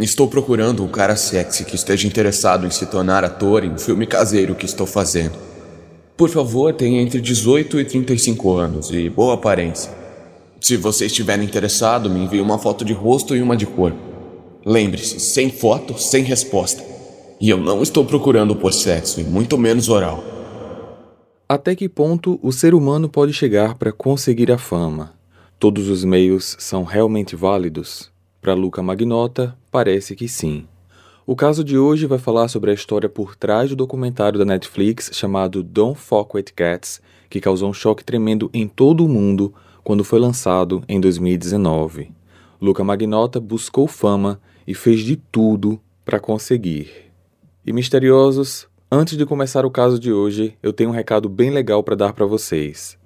Estou procurando um cara sexy que esteja interessado em se tornar ator em um filme caseiro que estou fazendo. Por favor, tenha entre 18 e 35 anos e boa aparência. Se você estiver interessado, me envie uma foto de rosto e uma de cor. Lembre-se, sem foto, sem resposta. E eu não estou procurando por sexo, e muito menos oral. Até que ponto o ser humano pode chegar para conseguir a fama? Todos os meios são realmente válidos? Para Luca Magnota, parece que sim. O caso de hoje vai falar sobre a história por trás do documentário da Netflix chamado Don't Fuck With Cats, que causou um choque tremendo em todo o mundo quando foi lançado em 2019. Luca Magnota buscou fama e fez de tudo para conseguir. E misteriosos, antes de começar o caso de hoje, eu tenho um recado bem legal para dar para vocês.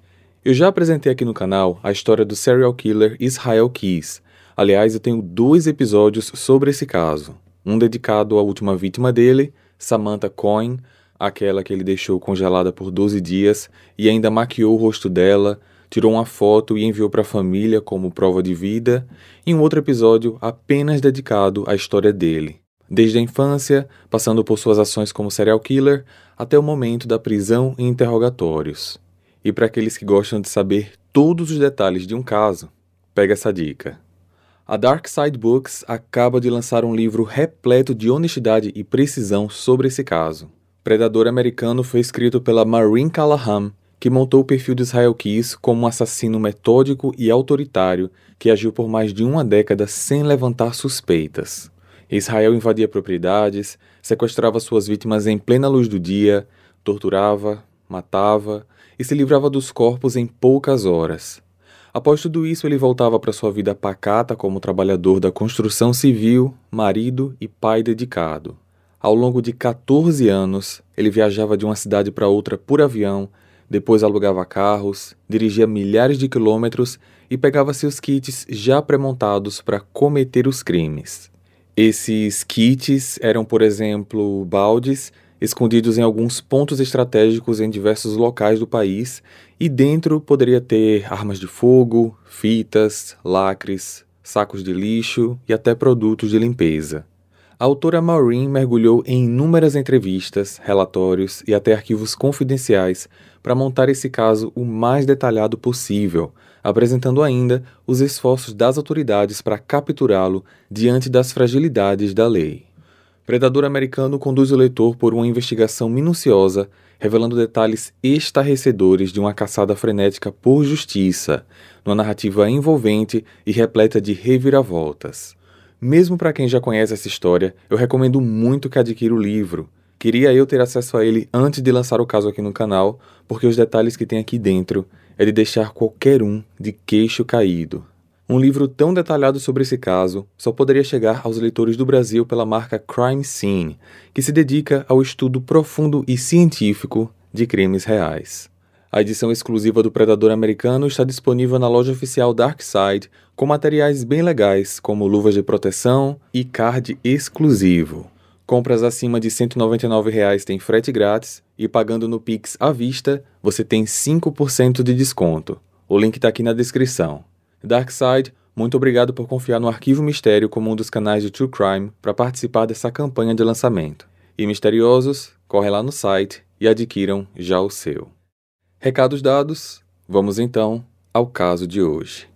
Eu já apresentei aqui no canal a história do serial killer Israel Keys. Aliás, eu tenho dois episódios sobre esse caso um dedicado à última vítima dele, Samantha Cohen, aquela que ele deixou congelada por 12 dias e ainda maquiou o rosto dela, tirou uma foto e enviou para a família como prova de vida, e um outro episódio apenas dedicado à história dele, desde a infância, passando por suas ações como serial killer, até o momento da prisão e interrogatórios. E para aqueles que gostam de saber todos os detalhes de um caso, pega essa dica. A Dark Side Books acaba de lançar um livro repleto de honestidade e precisão sobre esse caso. Predador Americano foi escrito pela Maureen Callahan, que montou o perfil de Israel Keys como um assassino metódico e autoritário que agiu por mais de uma década sem levantar suspeitas. Israel invadia propriedades, sequestrava suas vítimas em plena luz do dia, torturava, matava e se livrava dos corpos em poucas horas. Após tudo isso, ele voltava para sua vida pacata como trabalhador da construção civil, marido e pai dedicado. Ao longo de 14 anos, ele viajava de uma cidade para outra por avião, depois alugava carros, dirigia milhares de quilômetros e pegava seus kits já pré-montados para cometer os crimes. Esses kits eram, por exemplo, baldes escondidos em alguns pontos estratégicos em diversos locais do país, e dentro poderia ter armas de fogo, fitas, lacres, sacos de lixo e até produtos de limpeza. A autora Maureen mergulhou em inúmeras entrevistas, relatórios e até arquivos confidenciais para montar esse caso o mais detalhado possível, apresentando ainda os esforços das autoridades para capturá-lo diante das fragilidades da lei. Predador Americano conduz o leitor por uma investigação minuciosa, revelando detalhes estarrecedores de uma caçada frenética por justiça, numa narrativa envolvente e repleta de reviravoltas. Mesmo para quem já conhece essa história, eu recomendo muito que adquira o livro. Queria eu ter acesso a ele antes de lançar o caso aqui no canal, porque os detalhes que tem aqui dentro é de deixar qualquer um de queixo caído. Um livro tão detalhado sobre esse caso só poderia chegar aos leitores do Brasil pela marca Crime Scene, que se dedica ao estudo profundo e científico de crimes reais. A edição exclusiva do Predador Americano está disponível na loja oficial Darkside, com materiais bem legais, como luvas de proteção e card exclusivo. Compras acima de 199 reais têm frete grátis e pagando no Pix à vista, você tem 5% de desconto. O link está aqui na descrição. Darkside, muito obrigado por confiar no Arquivo Mistério como um dos canais de True Crime para participar dessa campanha de lançamento. E misteriosos, corre lá no site e adquiram já o seu. Recados dados, vamos então ao caso de hoje.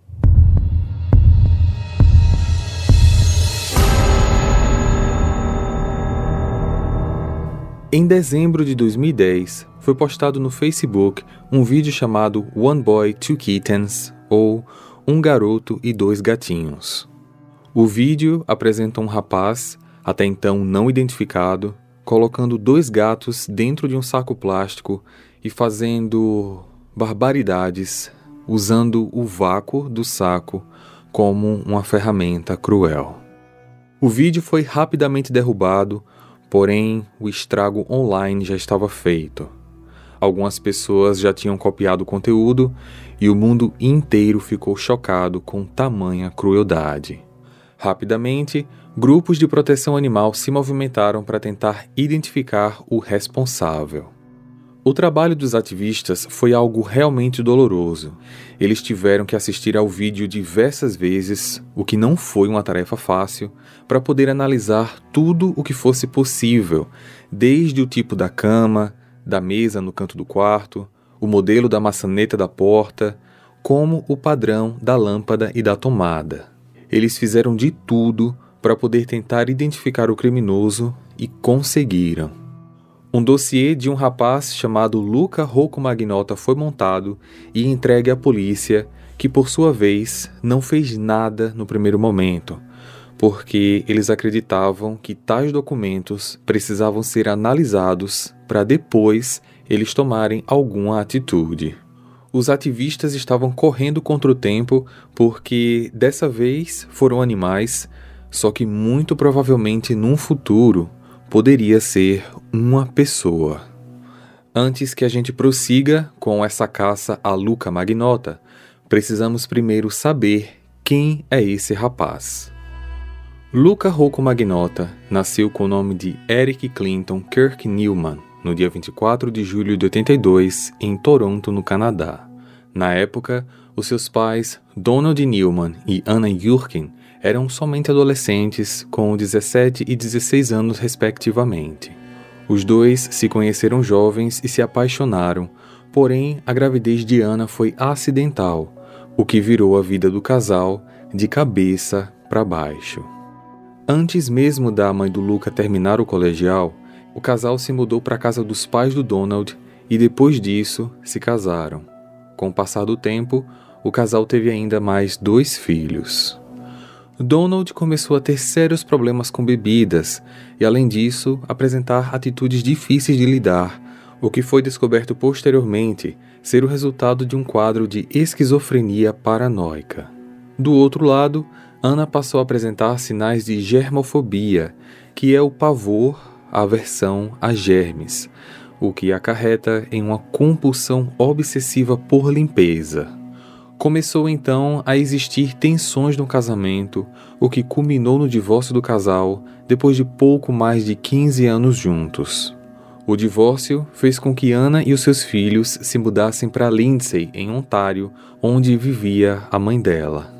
Em dezembro de 2010, foi postado no Facebook um vídeo chamado One Boy, Two Kittens, ou um garoto e dois gatinhos. O vídeo apresenta um rapaz, até então não identificado, colocando dois gatos dentro de um saco plástico e fazendo barbaridades usando o vácuo do saco como uma ferramenta cruel. O vídeo foi rapidamente derrubado, porém o estrago online já estava feito. Algumas pessoas já tinham copiado o conteúdo e o mundo inteiro ficou chocado com tamanha crueldade. Rapidamente, grupos de proteção animal se movimentaram para tentar identificar o responsável. O trabalho dos ativistas foi algo realmente doloroso. Eles tiveram que assistir ao vídeo diversas vezes, o que não foi uma tarefa fácil, para poder analisar tudo o que fosse possível, desde o tipo da cama, da mesa no canto do quarto, o modelo da maçaneta da porta, como o padrão da lâmpada e da tomada. Eles fizeram de tudo para poder tentar identificar o criminoso e conseguiram. Um dossiê de um rapaz chamado Luca Rocco Magnota foi montado e entregue à polícia, que por sua vez não fez nada no primeiro momento, porque eles acreditavam que tais documentos precisavam ser analisados para depois eles tomarem alguma atitude. Os ativistas estavam correndo contra o tempo porque dessa vez foram animais, só que muito provavelmente num futuro poderia ser uma pessoa. Antes que a gente prossiga com essa caça a Luca Magnota, precisamos primeiro saber quem é esse rapaz. Luca Rocco Magnota nasceu com o nome de Eric Clinton Kirk Newman no dia 24 de julho de 82 em Toronto, no Canadá. Na época, os seus pais, Donald Newman e Anna Jurkin, eram somente adolescentes com 17 e 16 anos, respectivamente. Os dois se conheceram jovens e se apaixonaram, porém a gravidez de Ana foi acidental, o que virou a vida do casal de cabeça para baixo. Antes mesmo da mãe do Luca terminar o colegial, o casal se mudou para a casa dos pais do Donald e depois disso se casaram. Com o passar do tempo, o casal teve ainda mais dois filhos. Donald começou a ter sérios problemas com bebidas e, além disso, apresentar atitudes difíceis de lidar, o que foi descoberto posteriormente ser o resultado de um quadro de esquizofrenia paranoica. Do outro lado, Ana passou a apresentar sinais de germofobia, que é o pavor, aversão a germes, o que acarreta em uma compulsão obsessiva por limpeza. Começou então a existir tensões no casamento, o que culminou no divórcio do casal depois de pouco mais de 15 anos juntos. O divórcio fez com que Ana e os seus filhos se mudassem para Lindsay, em Ontário, onde vivia a mãe dela.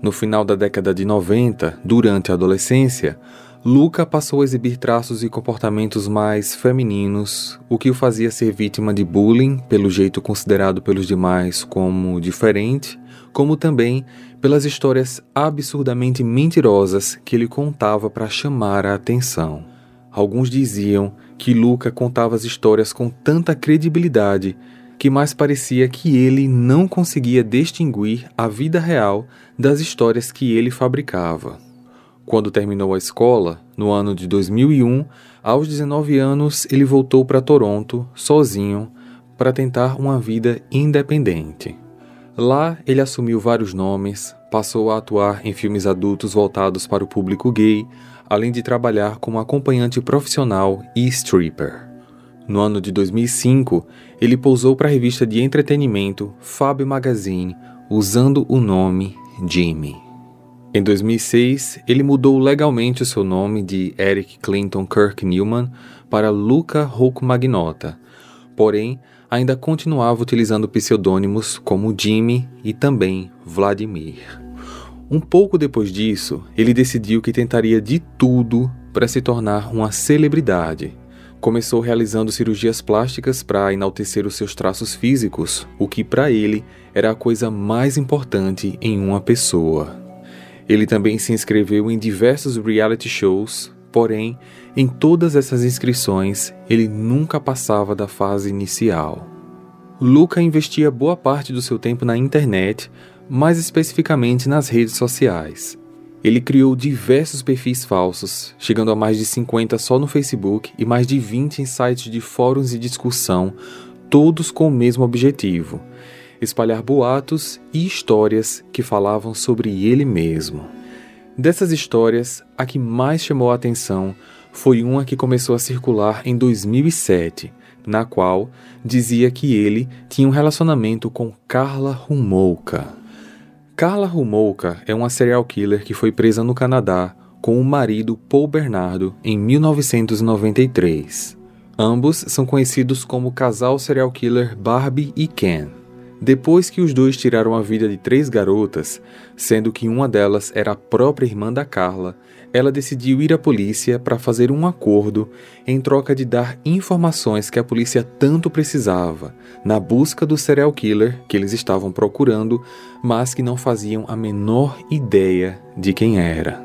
No final da década de 90, durante a adolescência, Luca passou a exibir traços e comportamentos mais femininos, o que o fazia ser vítima de bullying pelo jeito considerado pelos demais como diferente, como também pelas histórias absurdamente mentirosas que ele contava para chamar a atenção. Alguns diziam que Luca contava as histórias com tanta credibilidade que mais parecia que ele não conseguia distinguir a vida real das histórias que ele fabricava. Quando terminou a escola, no ano de 2001, aos 19 anos, ele voltou para Toronto, sozinho, para tentar uma vida independente. Lá, ele assumiu vários nomes, passou a atuar em filmes adultos voltados para o público gay, além de trabalhar como acompanhante profissional e stripper. No ano de 2005, ele pousou para a revista de entretenimento Fab Magazine usando o nome Jimmy. Em 2006, ele mudou legalmente o seu nome de Eric Clinton Kirk Newman para Luca Magnota, porém ainda continuava utilizando pseudônimos como Jimmy e também Vladimir. Um pouco depois disso, ele decidiu que tentaria de tudo para se tornar uma celebridade. Começou realizando cirurgias plásticas para enaltecer os seus traços físicos, o que para ele era a coisa mais importante em uma pessoa. Ele também se inscreveu em diversos reality shows, porém, em todas essas inscrições, ele nunca passava da fase inicial. Luca investia boa parte do seu tempo na internet, mais especificamente nas redes sociais. Ele criou diversos perfis falsos, chegando a mais de 50 só no Facebook e mais de 20 em sites de fóruns de discussão, todos com o mesmo objetivo: espalhar boatos e histórias que falavam sobre ele mesmo. Dessas histórias, a que mais chamou a atenção foi uma que começou a circular em 2007, na qual dizia que ele tinha um relacionamento com Carla Rumolka. Carla Rumolka é uma serial killer que foi presa no Canadá com o marido Paul Bernardo em 1993. Ambos são conhecidos como casal serial killer Barbie e Ken. Depois que os dois tiraram a vida de três garotas, sendo que uma delas era a própria irmã da Carla, ela decidiu ir à polícia para fazer um acordo em troca de dar informações que a polícia tanto precisava na busca do serial killer que eles estavam procurando, mas que não faziam a menor ideia de quem era.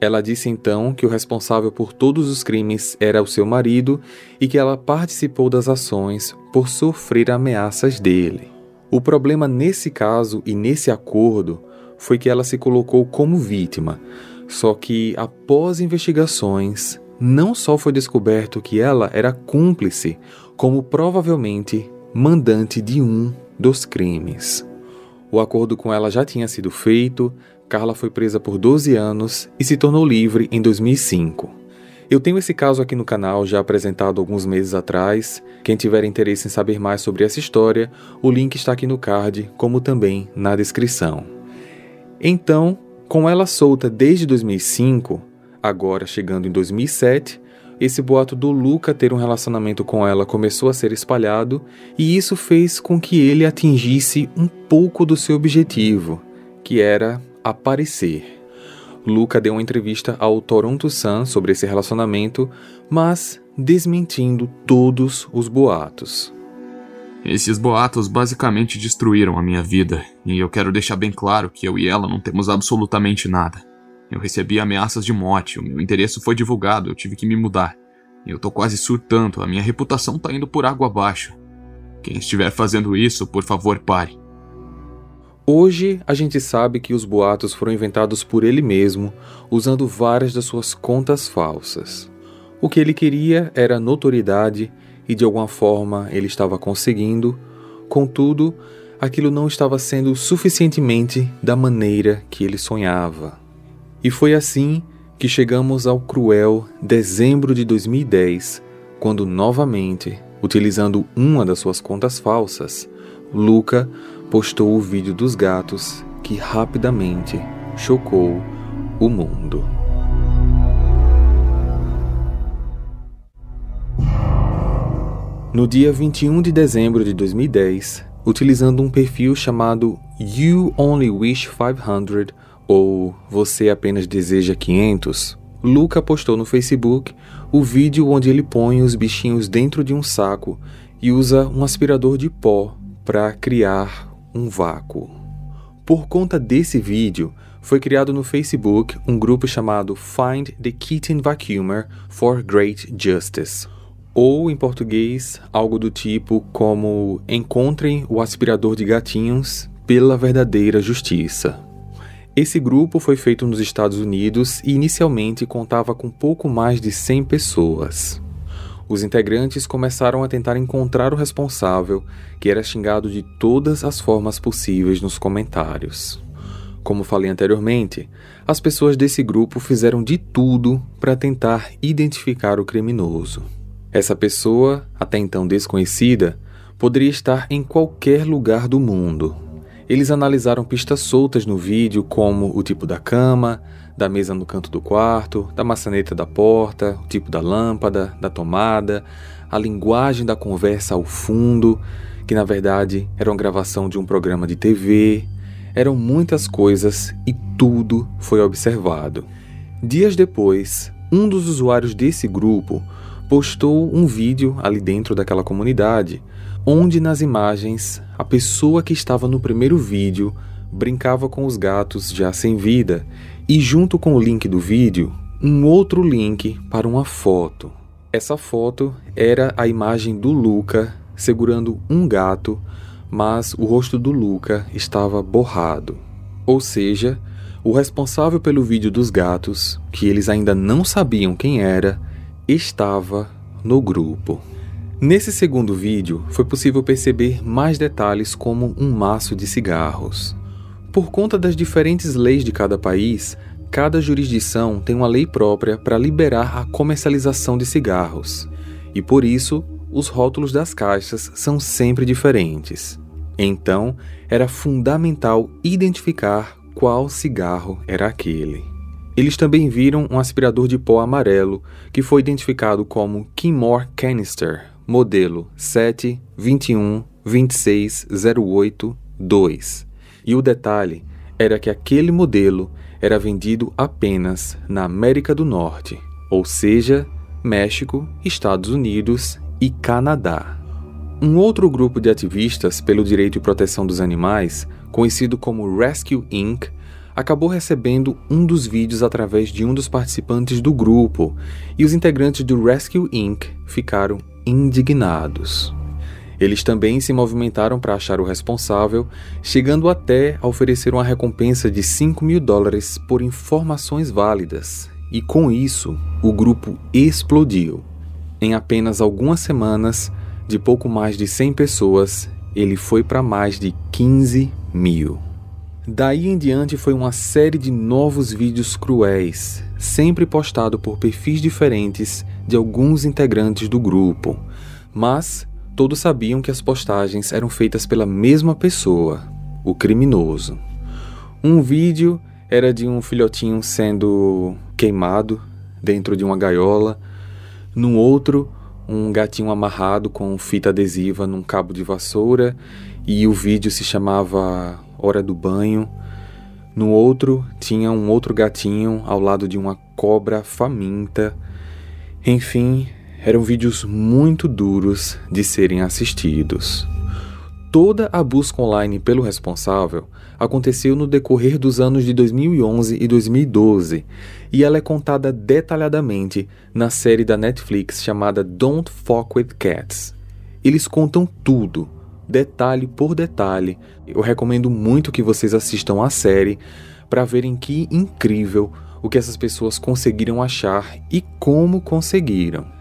Ela disse então que o responsável por todos os crimes era o seu marido e que ela participou das ações por sofrer ameaças dele. O problema nesse caso e nesse acordo foi que ela se colocou como vítima, só que após investigações, não só foi descoberto que ela era cúmplice, como provavelmente mandante de um dos crimes. O acordo com ela já tinha sido feito, Carla foi presa por 12 anos e se tornou livre em 2005. Eu tenho esse caso aqui no canal já apresentado alguns meses atrás. Quem tiver interesse em saber mais sobre essa história, o link está aqui no card, como também na descrição. Então, com ela solta desde 2005, agora chegando em 2007, esse boato do Luca ter um relacionamento com ela começou a ser espalhado e isso fez com que ele atingisse um pouco do seu objetivo, que era aparecer. Luca deu uma entrevista ao Toronto Sun sobre esse relacionamento, mas desmentindo todos os boatos. Esses boatos basicamente destruíram a minha vida, e eu quero deixar bem claro que eu e ela não temos absolutamente nada. Eu recebi ameaças de morte, o meu interesse foi divulgado, eu tive que me mudar. Eu tô quase surtando, a minha reputação tá indo por água abaixo. Quem estiver fazendo isso, por favor, pare. Hoje a gente sabe que os boatos foram inventados por ele mesmo, usando várias das suas contas falsas. O que ele queria era notoriedade e de alguma forma ele estava conseguindo, contudo, aquilo não estava sendo suficientemente da maneira que ele sonhava. E foi assim que chegamos ao cruel dezembro de 2010, quando novamente, utilizando uma das suas contas falsas, Luca postou o vídeo dos gatos que rapidamente chocou o mundo. No dia 21 de dezembro de 2010, utilizando um perfil chamado You Only Wish 500 ou Você Apenas Deseja 500, Luca postou no Facebook o vídeo onde ele põe os bichinhos dentro de um saco e usa um aspirador de pó para criar um vácuo. Por conta desse vídeo, foi criado no Facebook um grupo chamado Find the Kitten Vacuumer for Great Justice, ou em português, algo do tipo como Encontrem o aspirador de gatinhos pela verdadeira justiça. Esse grupo foi feito nos Estados Unidos e inicialmente contava com pouco mais de 100 pessoas os integrantes começaram a tentar encontrar o responsável, que era xingado de todas as formas possíveis nos comentários. Como falei anteriormente, as pessoas desse grupo fizeram de tudo para tentar identificar o criminoso. Essa pessoa, até então desconhecida, poderia estar em qualquer lugar do mundo. Eles analisaram pistas soltas no vídeo, como o tipo da cama, da mesa no canto do quarto, da maçaneta da porta, o tipo da lâmpada, da tomada, a linguagem da conversa ao fundo, que na verdade era uma gravação de um programa de TV. Eram muitas coisas e tudo foi observado. Dias depois, um dos usuários desse grupo postou um vídeo ali dentro daquela comunidade, onde nas imagens a pessoa que estava no primeiro vídeo brincava com os gatos já sem vida e, junto com o link do vídeo, um outro link para uma foto. Essa foto era a imagem do Luca segurando um gato, mas o rosto do Luca estava borrado. Ou seja, o responsável pelo vídeo dos gatos, que eles ainda não sabiam quem era, estava no grupo. Nesse segundo vídeo, foi possível perceber mais detalhes como um maço de cigarros. Por conta das diferentes leis de cada país, cada jurisdição tem uma lei própria para liberar a comercialização de cigarros, e por isso os rótulos das caixas são sempre diferentes. Então, era fundamental identificar qual cigarro era aquele. eles também viram um aspirador de pó amarelo que foi identificado como Kinmore Canister, modelo 7212608-2. E o detalhe era que aquele modelo era vendido apenas na América do Norte, ou seja, México, Estados Unidos e Canadá. Um outro grupo de ativistas pelo direito e proteção dos animais, conhecido como Rescue Inc., acabou recebendo um dos vídeos através de um dos participantes do grupo, e os integrantes do Rescue Inc. ficaram indignados. Eles também se movimentaram para achar o responsável, chegando até a oferecer uma recompensa de 5 mil dólares por informações válidas. E com isso, o grupo explodiu. Em apenas algumas semanas, de pouco mais de 100 pessoas, ele foi para mais de 15 mil. Daí em diante foi uma série de novos vídeos cruéis, sempre postado por perfis diferentes de alguns integrantes do grupo, mas todos sabiam que as postagens eram feitas pela mesma pessoa, o criminoso. Um vídeo era de um filhotinho sendo queimado dentro de uma gaiola, num outro, um gatinho amarrado com fita adesiva num cabo de vassoura, e o vídeo se chamava hora do banho. No outro, tinha um outro gatinho ao lado de uma cobra faminta. Enfim, eram vídeos muito duros de serem assistidos. Toda a busca online pelo responsável aconteceu no decorrer dos anos de 2011 e 2012, e ela é contada detalhadamente na série da Netflix chamada Don't Fuck with Cats. Eles contam tudo, detalhe por detalhe. Eu recomendo muito que vocês assistam a série para verem que incrível o que essas pessoas conseguiram achar e como conseguiram.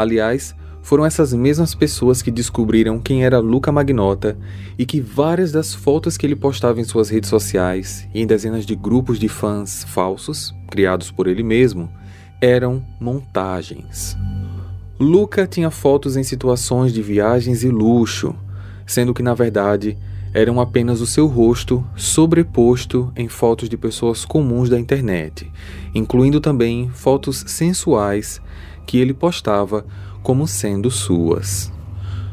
Aliás, foram essas mesmas pessoas que descobriram quem era Luca Magnota e que várias das fotos que ele postava em suas redes sociais e em dezenas de grupos de fãs falsos, criados por ele mesmo, eram montagens. Luca tinha fotos em situações de viagens e luxo, sendo que na verdade eram apenas o seu rosto sobreposto em fotos de pessoas comuns da internet, incluindo também fotos sensuais que ele postava como sendo suas.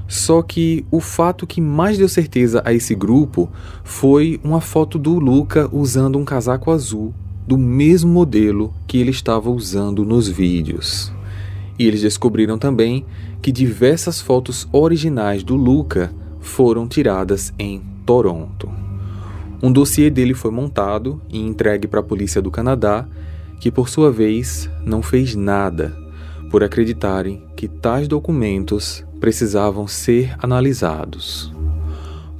Só que o fato que mais deu certeza a esse grupo foi uma foto do Luca usando um casaco azul do mesmo modelo que ele estava usando nos vídeos. E eles descobriram também que diversas fotos originais do Luca foram tiradas em Toronto. Um dossiê dele foi montado e entregue para a polícia do Canadá, que por sua vez não fez nada por acreditarem que tais documentos precisavam ser analisados.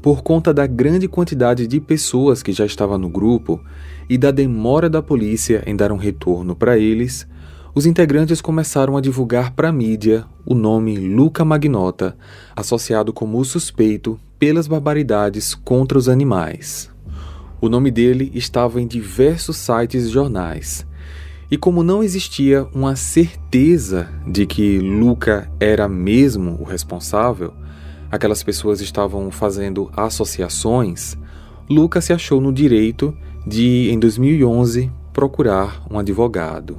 Por conta da grande quantidade de pessoas que já estava no grupo e da demora da polícia em dar um retorno para eles, os integrantes começaram a divulgar para a mídia o nome Luca Magnota, associado como suspeito pelas barbaridades contra os animais. O nome dele estava em diversos sites e jornais, e como não existia uma certeza de que Luca era mesmo o responsável, aquelas pessoas estavam fazendo associações, Luca se achou no direito de, em 2011, procurar um advogado.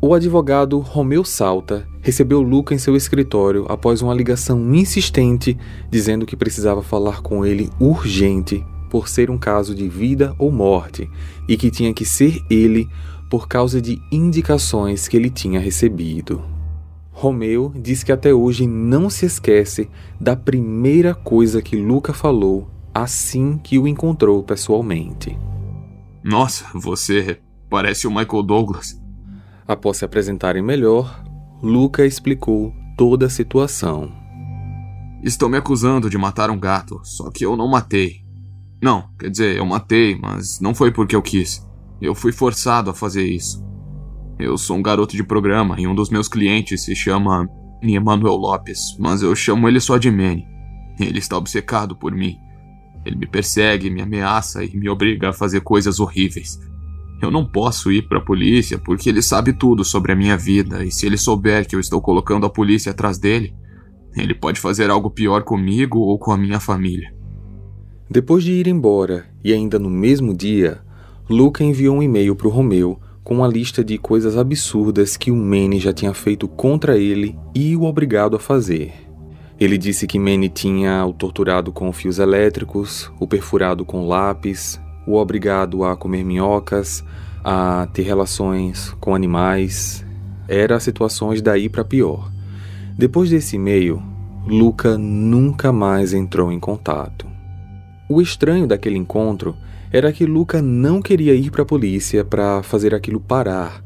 O advogado Romeu Salta recebeu Luca em seu escritório após uma ligação insistente dizendo que precisava falar com ele urgente por ser um caso de vida ou morte e que tinha que ser ele por causa de indicações que ele tinha recebido. Romeu diz que até hoje não se esquece da primeira coisa que Luca falou assim que o encontrou pessoalmente. Nossa, você parece o Michael Douglas. Após se apresentarem melhor, Luca explicou toda a situação. Estou me acusando de matar um gato, só que eu não matei. Não, quer dizer, eu matei, mas não foi porque eu quis. Eu fui forçado a fazer isso. Eu sou um garoto de programa e um dos meus clientes se chama Emanuel Lopes, mas eu chamo ele só de Manny. Ele está obcecado por mim. Ele me persegue, me ameaça e me obriga a fazer coisas horríveis. Eu não posso ir para a polícia porque ele sabe tudo sobre a minha vida e se ele souber que eu estou colocando a polícia atrás dele, ele pode fazer algo pior comigo ou com a minha família. Depois de ir embora e ainda no mesmo dia, Luca enviou um e-mail para o Romeu com uma lista de coisas absurdas que o Manny já tinha feito contra ele e o obrigado a fazer. Ele disse que Manny tinha o torturado com fios elétricos, o perfurado com lápis, o obrigado a comer minhocas, a ter relações com animais. Era situações daí para pior. Depois desse e-mail, Luca nunca mais entrou em contato. O estranho daquele encontro era que Luca não queria ir para a polícia para fazer aquilo parar,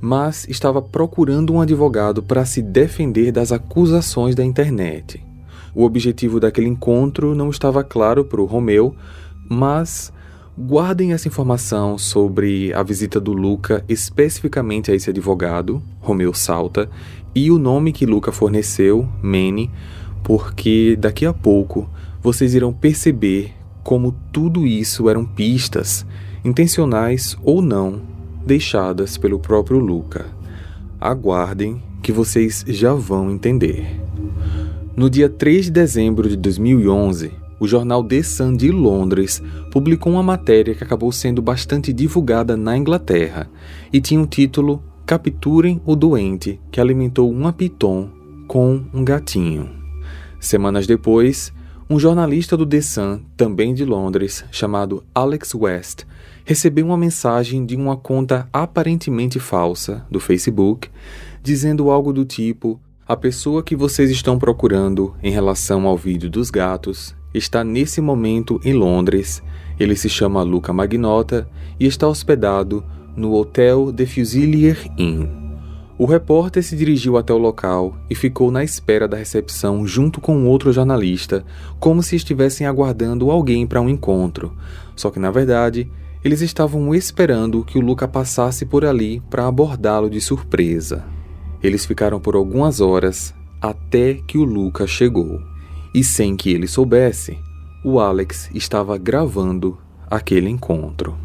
mas estava procurando um advogado para se defender das acusações da internet. O objetivo daquele encontro não estava claro para o Romeu, mas guardem essa informação sobre a visita do Luca especificamente a esse advogado, Romeu Salta, e o nome que Luca forneceu, Manny, porque daqui a pouco vocês irão perceber como tudo isso eram pistas, intencionais ou não, deixadas pelo próprio Luca. Aguardem que vocês já vão entender. No dia 3 de dezembro de 2011, o jornal The Sun de Londres publicou uma matéria que acabou sendo bastante divulgada na Inglaterra e tinha o título Capturem o doente que alimentou uma piton com um gatinho. Semanas depois, um jornalista do The Sun, também de Londres, chamado Alex West, recebeu uma mensagem de uma conta aparentemente falsa do Facebook, dizendo algo do tipo: A pessoa que vocês estão procurando em relação ao vídeo dos gatos está nesse momento em Londres. Ele se chama Luca Magnota e está hospedado no Hotel The Fusilier Inn. O repórter se dirigiu até o local e ficou na espera da recepção junto com outro jornalista, como se estivessem aguardando alguém para um encontro. Só que na verdade, eles estavam esperando que o Luca passasse por ali para abordá-lo de surpresa. Eles ficaram por algumas horas até que o Luca chegou. E sem que ele soubesse, o Alex estava gravando aquele encontro.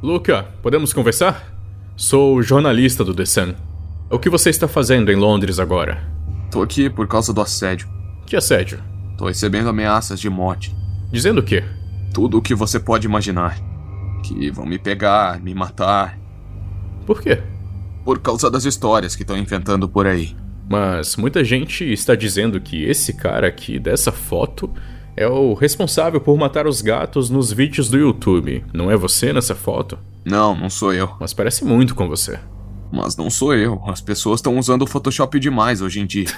Luca, podemos conversar? Sou jornalista do The Sun. O que você está fazendo em Londres agora? Tô aqui por causa do assédio. Que assédio? Tô recebendo ameaças de morte. Dizendo o quê? Tudo o que você pode imaginar. Que vão me pegar, me matar. Por quê? Por causa das histórias que estão inventando por aí. Mas muita gente está dizendo que esse cara aqui dessa foto é o responsável por matar os gatos nos vídeos do YouTube. Não é você nessa foto? Não, não sou eu. Mas parece muito com você. Mas não sou eu. As pessoas estão usando o Photoshop demais hoje em dia.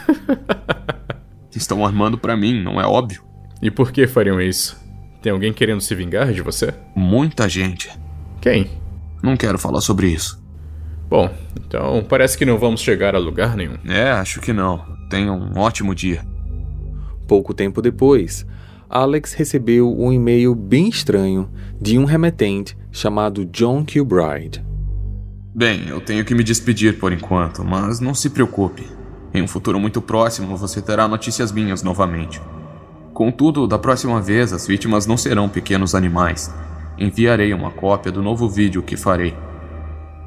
estão armando para mim, não é óbvio? E por que fariam isso? Tem alguém querendo se vingar de você? Muita gente. Quem? Não quero falar sobre isso. Bom, então parece que não vamos chegar a lugar nenhum. É, acho que não. Tenha um ótimo dia. Pouco tempo depois, Alex recebeu um e-mail bem estranho de um remetente chamado John Kilbride. Bem, eu tenho que me despedir por enquanto, mas não se preocupe. Em um futuro muito próximo você terá notícias minhas novamente. Contudo, da próxima vez as vítimas não serão pequenos animais. Enviarei uma cópia do novo vídeo que farei.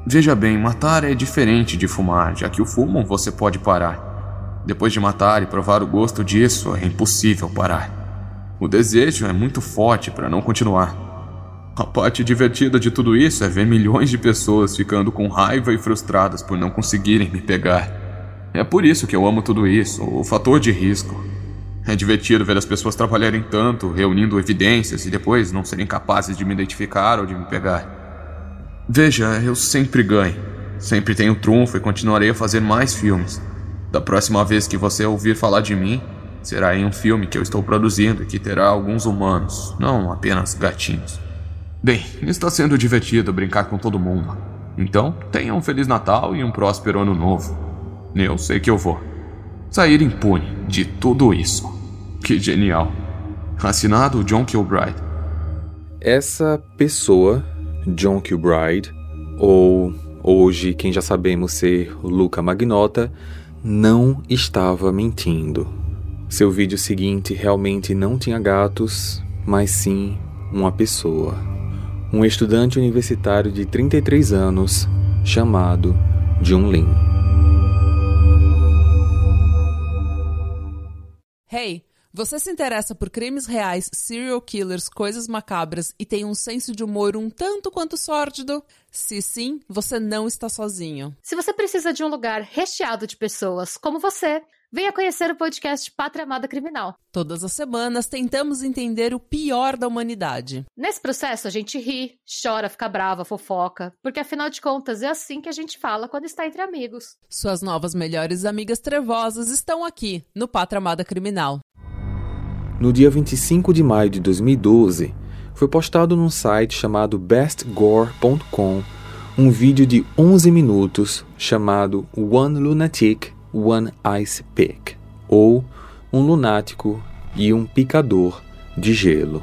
Veja bem, matar é diferente de fumar, já que o fumo você pode parar. Depois de matar e provar o gosto disso, é impossível parar. O desejo é muito forte para não continuar. A parte divertida de tudo isso é ver milhões de pessoas ficando com raiva e frustradas por não conseguirem me pegar. É por isso que eu amo tudo isso, o fator de risco. É divertido ver as pessoas trabalharem tanto, reunindo evidências e depois não serem capazes de me identificar ou de me pegar. Veja, eu sempre ganho. Sempre tenho trunfo e continuarei a fazer mais filmes. Da próxima vez que você ouvir falar de mim, será em um filme que eu estou produzindo e que terá alguns humanos, não apenas gatinhos. Bem, está sendo divertido brincar com todo mundo. Então, tenha um Feliz Natal e um próspero Ano Novo. Eu sei que eu vou. Sair impune de tudo isso. Que genial. Assinado John Kilbride. Essa pessoa, John Kilbride, ou hoje quem já sabemos ser Luca Magnota, não estava mentindo. Seu vídeo seguinte realmente não tinha gatos, mas sim uma pessoa. Um estudante universitário de 33 anos chamado Jun Lin. Hey. Você se interessa por crimes reais, serial killers, coisas macabras e tem um senso de humor um tanto quanto sórdido? Se sim, você não está sozinho. Se você precisa de um lugar recheado de pessoas como você, venha conhecer o podcast Pátria Amada Criminal. Todas as semanas tentamos entender o pior da humanidade. Nesse processo a gente ri, chora, fica brava, fofoca, porque afinal de contas é assim que a gente fala quando está entre amigos. Suas novas melhores amigas trevosas estão aqui no Pátria Amada Criminal. No dia 25 de maio de 2012, foi postado num site chamado bestgore.com um vídeo de 11 minutos chamado One Lunatic, One Ice Pick, ou Um Lunático e um Picador de Gelo.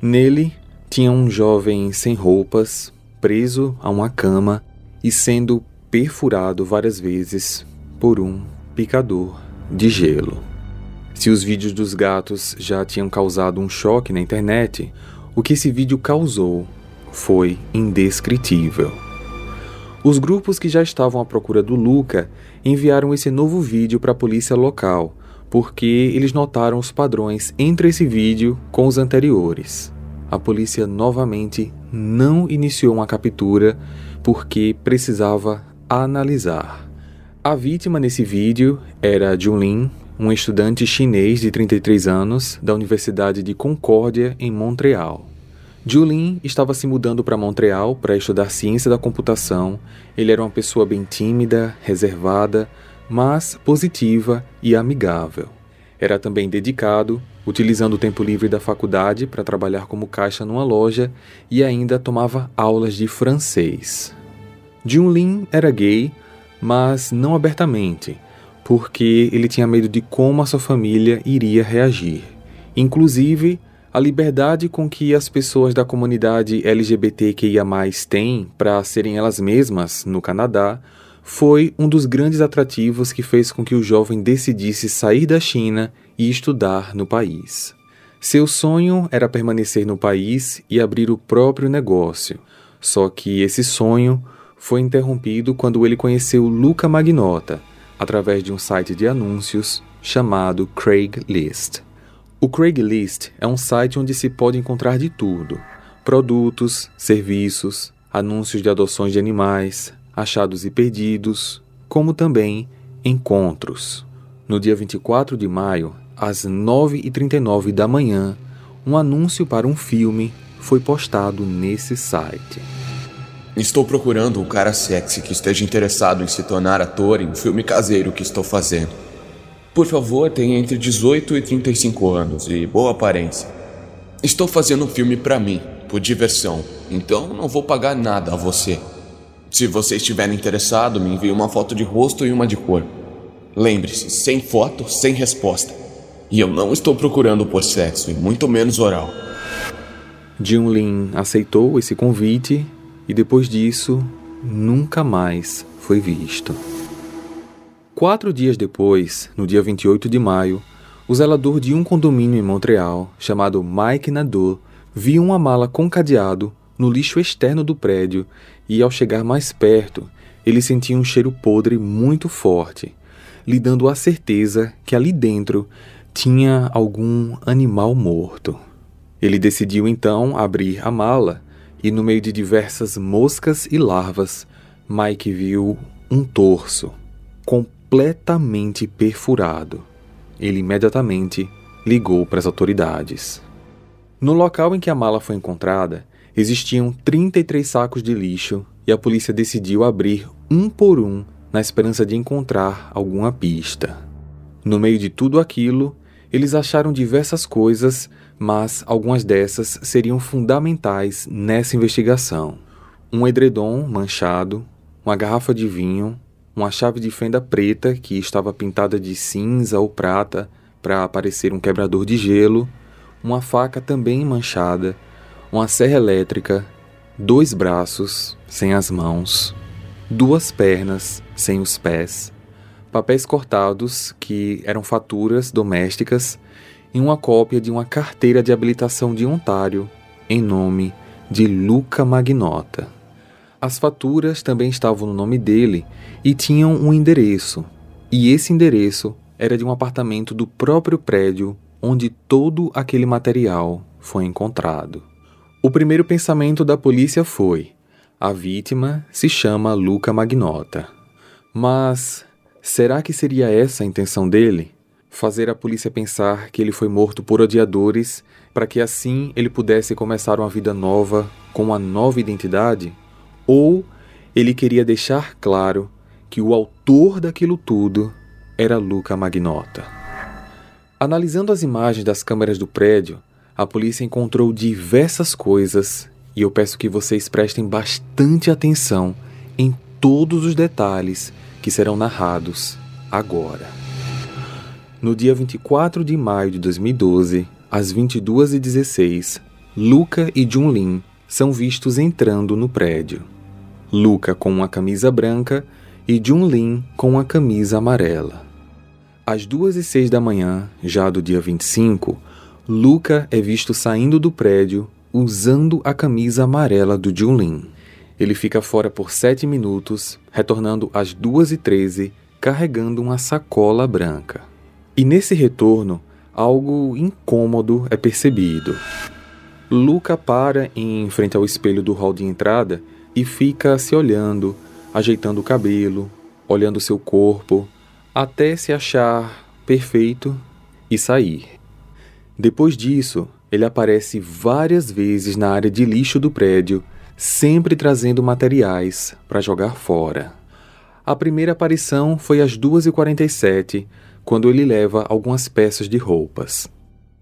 Nele tinha um jovem sem roupas, preso a uma cama e sendo perfurado várias vezes por um picador de gelo. Se os vídeos dos gatos já tinham causado um choque na internet, o que esse vídeo causou foi indescritível. Os grupos que já estavam à procura do Luca enviaram esse novo vídeo para a polícia local, porque eles notaram os padrões entre esse vídeo com os anteriores. A polícia novamente não iniciou uma captura porque precisava analisar. A vítima nesse vídeo era Junlin, um estudante chinês de 33 anos da Universidade de Concórdia, em Montreal. Julin estava se mudando para Montreal para estudar ciência da computação. Ele era uma pessoa bem tímida, reservada, mas positiva e amigável. Era também dedicado, utilizando o tempo livre da faculdade para trabalhar como caixa numa loja e ainda tomava aulas de francês. Junlin era gay, mas não abertamente porque ele tinha medo de como a sua família iria reagir. Inclusive, a liberdade com que as pessoas da comunidade LGBTQIA têm para serem elas mesmas no Canadá foi um dos grandes atrativos que fez com que o jovem decidisse sair da China e estudar no país. Seu sonho era permanecer no país e abrir o próprio negócio, só que esse sonho foi interrompido quando ele conheceu Luca Magnota, através de um site de anúncios chamado Craigslist. O Craigslist é um site onde se pode encontrar de tudo: produtos, serviços, anúncios de adoções de animais, achados e perdidos, como também encontros. No dia 24 de maio, às 9h39 da manhã, um anúncio para um filme foi postado nesse site. Estou procurando um cara sexy que esteja interessado em se tornar ator em um filme caseiro que estou fazendo. Por favor, tenha entre 18 e 35 anos e boa aparência. Estou fazendo um filme para mim, por diversão, então não vou pagar nada a você. Se você estiver interessado, me envie uma foto de rosto e uma de cor. Lembre-se, sem foto, sem resposta. E eu não estou procurando por sexo, e muito menos oral. Junlin aceitou esse convite e depois disso nunca mais foi visto. Quatro dias depois, no dia 28 de maio, o zelador de um condomínio em Montreal, chamado Mike Nadeau, viu uma mala com cadeado no lixo externo do prédio e, ao chegar mais perto, ele sentiu um cheiro podre muito forte, lhe dando a certeza que ali dentro tinha algum animal morto. Ele decidiu então abrir a mala e no meio de diversas moscas e larvas, Mike viu um torso completamente perfurado. Ele imediatamente ligou para as autoridades. No local em que a mala foi encontrada, existiam 33 sacos de lixo e a polícia decidiu abrir um por um na esperança de encontrar alguma pista. No meio de tudo aquilo, eles acharam diversas coisas mas algumas dessas seriam fundamentais nessa investigação. Um edredom manchado, uma garrafa de vinho, uma chave de fenda preta que estava pintada de cinza ou prata para parecer um quebrador de gelo, uma faca também manchada, uma serra elétrica, dois braços sem as mãos, duas pernas sem os pés, papéis cortados que eram faturas domésticas em uma cópia de uma carteira de habilitação de Ontário em nome de Luca Magnota. As faturas também estavam no nome dele e tinham um endereço, e esse endereço era de um apartamento do próprio prédio onde todo aquele material foi encontrado. O primeiro pensamento da polícia foi: a vítima se chama Luca Magnota. Mas será que seria essa a intenção dele? Fazer a polícia pensar que ele foi morto por odiadores para que assim ele pudesse começar uma vida nova com uma nova identidade? Ou ele queria deixar claro que o autor daquilo tudo era Luca Magnota? Analisando as imagens das câmeras do prédio, a polícia encontrou diversas coisas e eu peço que vocês prestem bastante atenção em todos os detalhes que serão narrados agora. No dia 24 de maio de 2012, às 22h16, Luca e Junlin são vistos entrando no prédio. Luca com uma camisa branca e Junlin com uma camisa amarela. Às 2 e 6 da manhã, já do dia 25, Luca é visto saindo do prédio usando a camisa amarela do Junlin. Ele fica fora por 7 minutos, retornando às 2 e 13 carregando uma sacola branca. E nesse retorno, algo incômodo é percebido. Luca para em frente ao espelho do hall de entrada e fica se olhando, ajeitando o cabelo, olhando seu corpo, até se achar perfeito e sair. Depois disso, ele aparece várias vezes na área de lixo do prédio, sempre trazendo materiais para jogar fora. A primeira aparição foi às 2h47, quando ele leva algumas peças de roupas.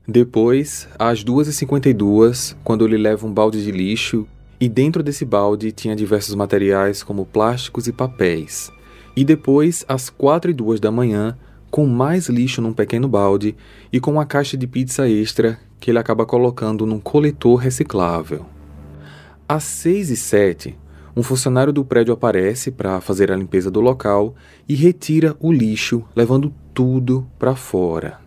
Depois, às 2h52, quando ele leva um balde de lixo, e dentro desse balde tinha diversos materiais como plásticos e papéis. E depois, às 4 e 2 da manhã, com mais lixo num pequeno balde e com uma caixa de pizza extra que ele acaba colocando num coletor reciclável. Às 6 e 7, um funcionário do prédio aparece para fazer a limpeza do local e retira o lixo, levando tudo para fora.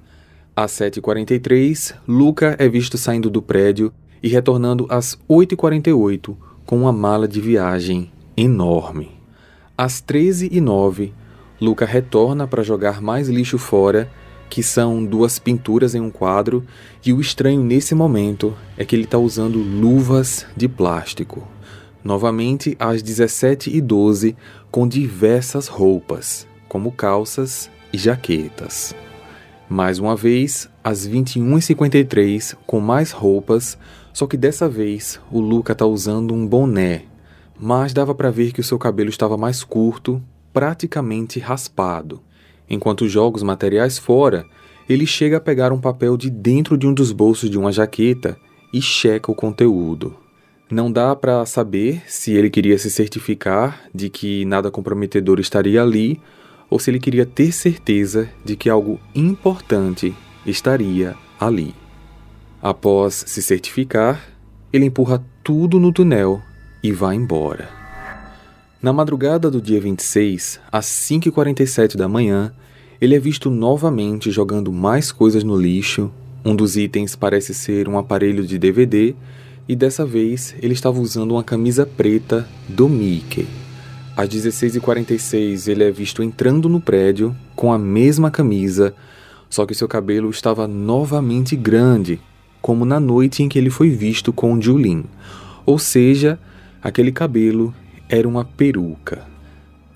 Às 7h43, Luca é visto saindo do prédio e retornando às 8h48 com uma mala de viagem enorme. Às 13h09, Luca retorna para jogar mais lixo fora, que são duas pinturas em um quadro, e o estranho nesse momento é que ele está usando luvas de plástico. Novamente às 17h12, com diversas roupas, como calças e jaquetas. Mais uma vez, às 21h53, com mais roupas, só que dessa vez o Luca está usando um boné, mas dava para ver que o seu cabelo estava mais curto praticamente raspado. Enquanto joga os materiais fora, ele chega a pegar um papel de dentro de um dos bolsos de uma jaqueta e checa o conteúdo. Não dá para saber se ele queria se certificar de que nada comprometedor estaria ali ou se ele queria ter certeza de que algo importante estaria ali. Após se certificar, ele empurra tudo no túnel e vai embora. Na madrugada do dia 26, às 5h47 da manhã, ele é visto novamente jogando mais coisas no lixo. Um dos itens parece ser um aparelho de DVD e dessa vez ele estava usando uma camisa preta do Mickey. Às 16h46, ele é visto entrando no prédio com a mesma camisa, só que seu cabelo estava novamente grande, como na noite em que ele foi visto com Julin. Ou seja, aquele cabelo era uma peruca.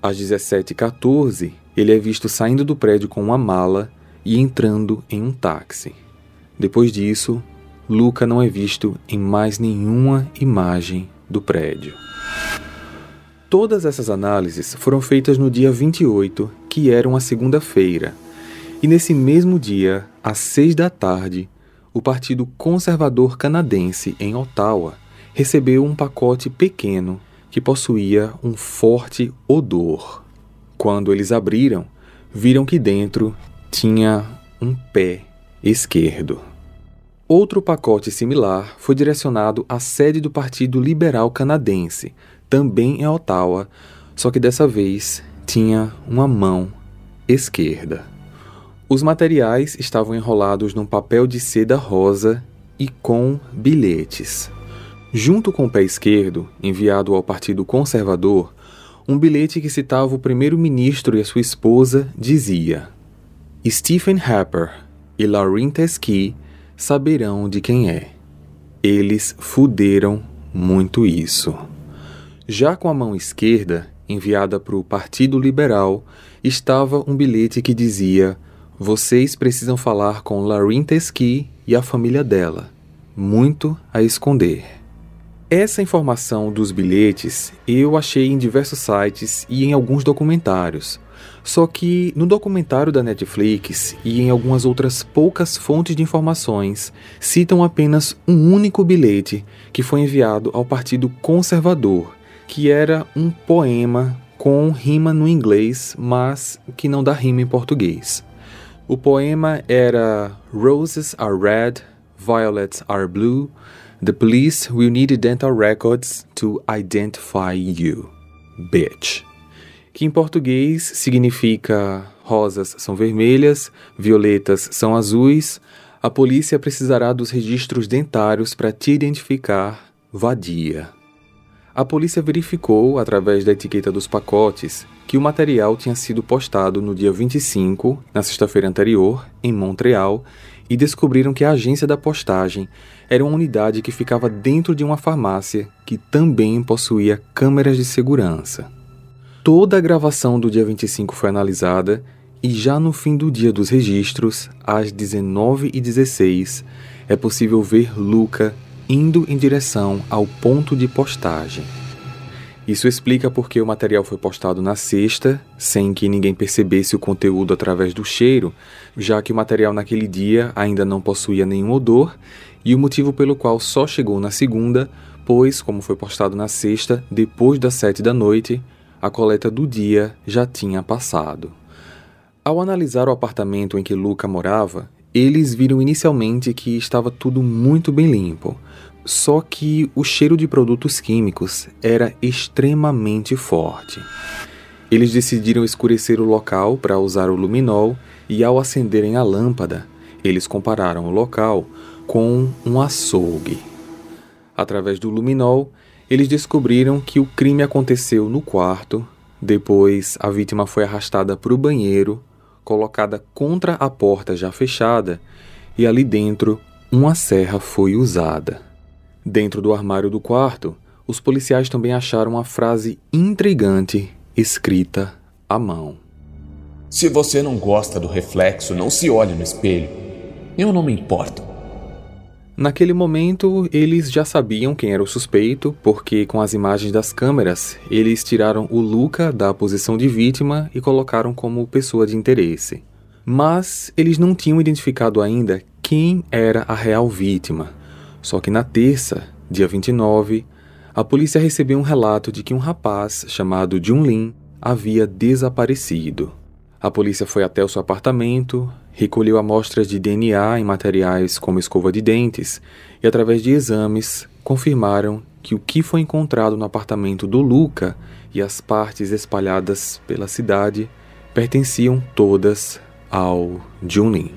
Às 17h14, ele é visto saindo do prédio com uma mala e entrando em um táxi. Depois disso, Luca não é visto em mais nenhuma imagem do prédio. Todas essas análises foram feitas no dia 28, que era uma segunda-feira, e nesse mesmo dia, às seis da tarde, o Partido Conservador Canadense em Ottawa recebeu um pacote pequeno que possuía um forte odor. Quando eles abriram, viram que dentro tinha um pé esquerdo. Outro pacote similar foi direcionado à sede do Partido Liberal Canadense, também em Ottawa, só que dessa vez tinha uma mão esquerda. Os materiais estavam enrolados num papel de seda rosa e com bilhetes. Junto com o pé esquerdo, enviado ao Partido Conservador, um bilhete que citava o primeiro-ministro e a sua esposa dizia: Stephen Harper, e Lauren Teskey saberão de quem é. Eles fuderam muito isso. Já com a mão esquerda, enviada para o Partido Liberal, estava um bilhete que dizia: Vocês precisam falar com Lauren Teskey e a família dela. Muito a esconder. Essa informação dos bilhetes eu achei em diversos sites e em alguns documentários. Só que no documentário da Netflix e em algumas outras poucas fontes de informações citam apenas um único bilhete que foi enviado ao Partido Conservador, que era um poema com rima no inglês, mas que não dá rima em português. O poema era Roses are red, violets are blue. The police will need dental records to identify you, bitch que em português significa rosas são vermelhas, violetas são azuis, a polícia precisará dos registros dentários para te identificar, vadia. A polícia verificou, através da etiqueta dos pacotes, que o material tinha sido postado no dia 25, na sexta-feira anterior, em Montreal, e descobriram que a agência da postagem era uma unidade que ficava dentro de uma farmácia que também possuía câmeras de segurança. Toda a gravação do dia 25 foi analisada e já no fim do dia dos registros, às 19h16, é possível ver Luca indo em direção ao ponto de postagem. Isso explica porque o material foi postado na sexta, sem que ninguém percebesse o conteúdo através do cheiro, já que o material naquele dia ainda não possuía nenhum odor, e o motivo pelo qual só chegou na segunda, pois, como foi postado na sexta, depois das sete da noite, a coleta do dia já tinha passado. Ao analisar o apartamento em que Luca morava, eles viram inicialmente que estava tudo muito bem limpo, só que o cheiro de produtos químicos era extremamente forte. Eles decidiram escurecer o local para usar o luminol e, ao acenderem a lâmpada, eles compararam o local com um açougue. Através do luminol, eles descobriram que o crime aconteceu no quarto, depois a vítima foi arrastada para o banheiro, colocada contra a porta já fechada e ali dentro uma serra foi usada. Dentro do armário do quarto, os policiais também acharam uma frase intrigante escrita à mão. Se você não gosta do reflexo, não se olhe no espelho. Eu não me importo. Naquele momento, eles já sabiam quem era o suspeito, porque com as imagens das câmeras, eles tiraram o Luca da posição de vítima e colocaram como pessoa de interesse. Mas eles não tinham identificado ainda quem era a real vítima. Só que na terça, dia 29, a polícia recebeu um relato de que um rapaz chamado Jun Lin havia desaparecido. A polícia foi até o seu apartamento, recolheu amostras de DNA em materiais como escova de dentes e, através de exames, confirmaram que o que foi encontrado no apartamento do Luca e as partes espalhadas pela cidade pertenciam todas ao Junin.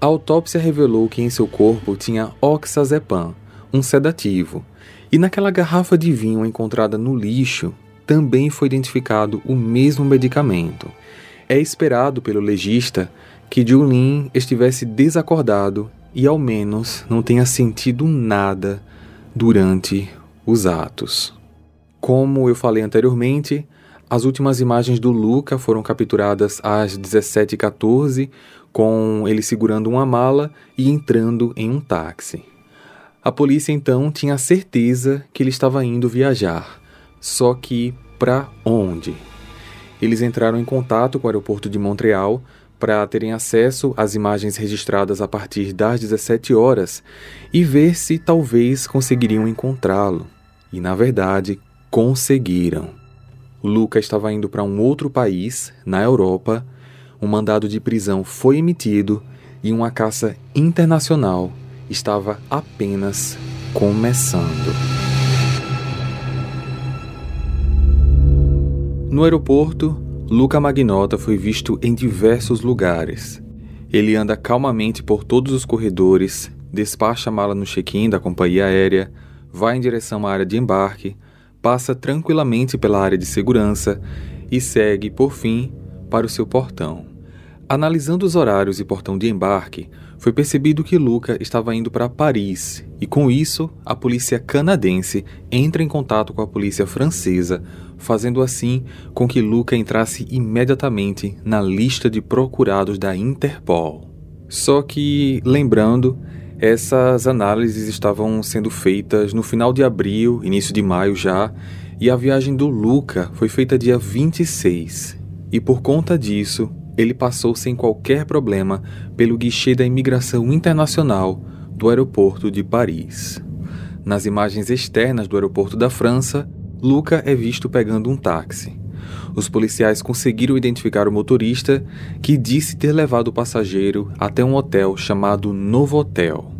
A autópsia revelou que em seu corpo tinha oxazepam, um sedativo, e naquela garrafa de vinho encontrada no lixo também foi identificado o mesmo medicamento. É esperado pelo legista que Julin estivesse desacordado e ao menos não tenha sentido nada durante os atos. Como eu falei anteriormente, as últimas imagens do Luca foram capturadas às 17h14, com ele segurando uma mala e entrando em um táxi. A polícia então tinha certeza que ele estava indo viajar, só que para onde? Eles entraram em contato com o aeroporto de Montreal para terem acesso às imagens registradas a partir das 17 horas e ver se talvez conseguiriam encontrá-lo. E na verdade, conseguiram. Luca estava indo para um outro país, na Europa, um mandado de prisão foi emitido e uma caça internacional estava apenas começando. No aeroporto, Luca Magnota foi visto em diversos lugares. Ele anda calmamente por todos os corredores, despacha a mala no check-in da companhia aérea, vai em direção à área de embarque, passa tranquilamente pela área de segurança e segue, por fim, para o seu portão. Analisando os horários e portão de embarque, foi percebido que Luca estava indo para Paris, e com isso, a polícia canadense entra em contato com a polícia francesa, fazendo assim com que Luca entrasse imediatamente na lista de procurados da Interpol. Só que, lembrando, essas análises estavam sendo feitas no final de abril, início de maio já, e a viagem do Luca foi feita dia 26. E por conta disso, ele passou sem qualquer problema pelo guichê da imigração internacional do aeroporto de Paris. Nas imagens externas do aeroporto da França, Luca é visto pegando um táxi. Os policiais conseguiram identificar o motorista, que disse ter levado o passageiro até um hotel chamado Novo Hotel.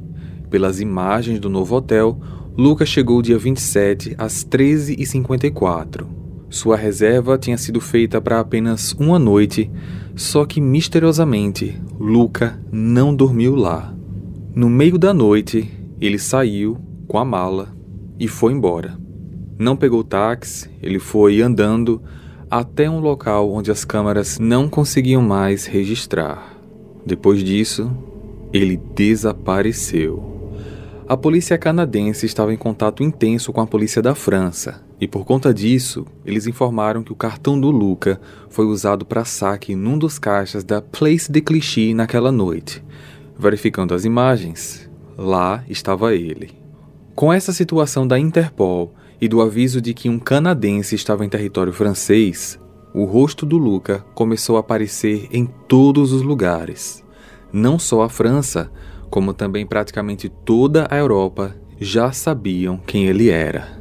Pelas imagens do novo hotel, Luca chegou dia 27 às 13h54. Sua reserva tinha sido feita para apenas uma noite só que misteriosamente, Luca não dormiu lá. No meio da noite, ele saiu com a mala e foi embora. Não pegou táxi, ele foi andando até um local onde as câmeras não conseguiam mais registrar. Depois disso, ele desapareceu. A polícia canadense estava em contato intenso com a polícia da França, e por conta disso, eles informaram que o cartão do Luca foi usado para saque num dos caixas da Place de Clichy naquela noite. Verificando as imagens, lá estava ele. Com essa situação da Interpol e do aviso de que um canadense estava em território francês, o rosto do Luca começou a aparecer em todos os lugares. Não só a França, como também praticamente toda a Europa já sabiam quem ele era.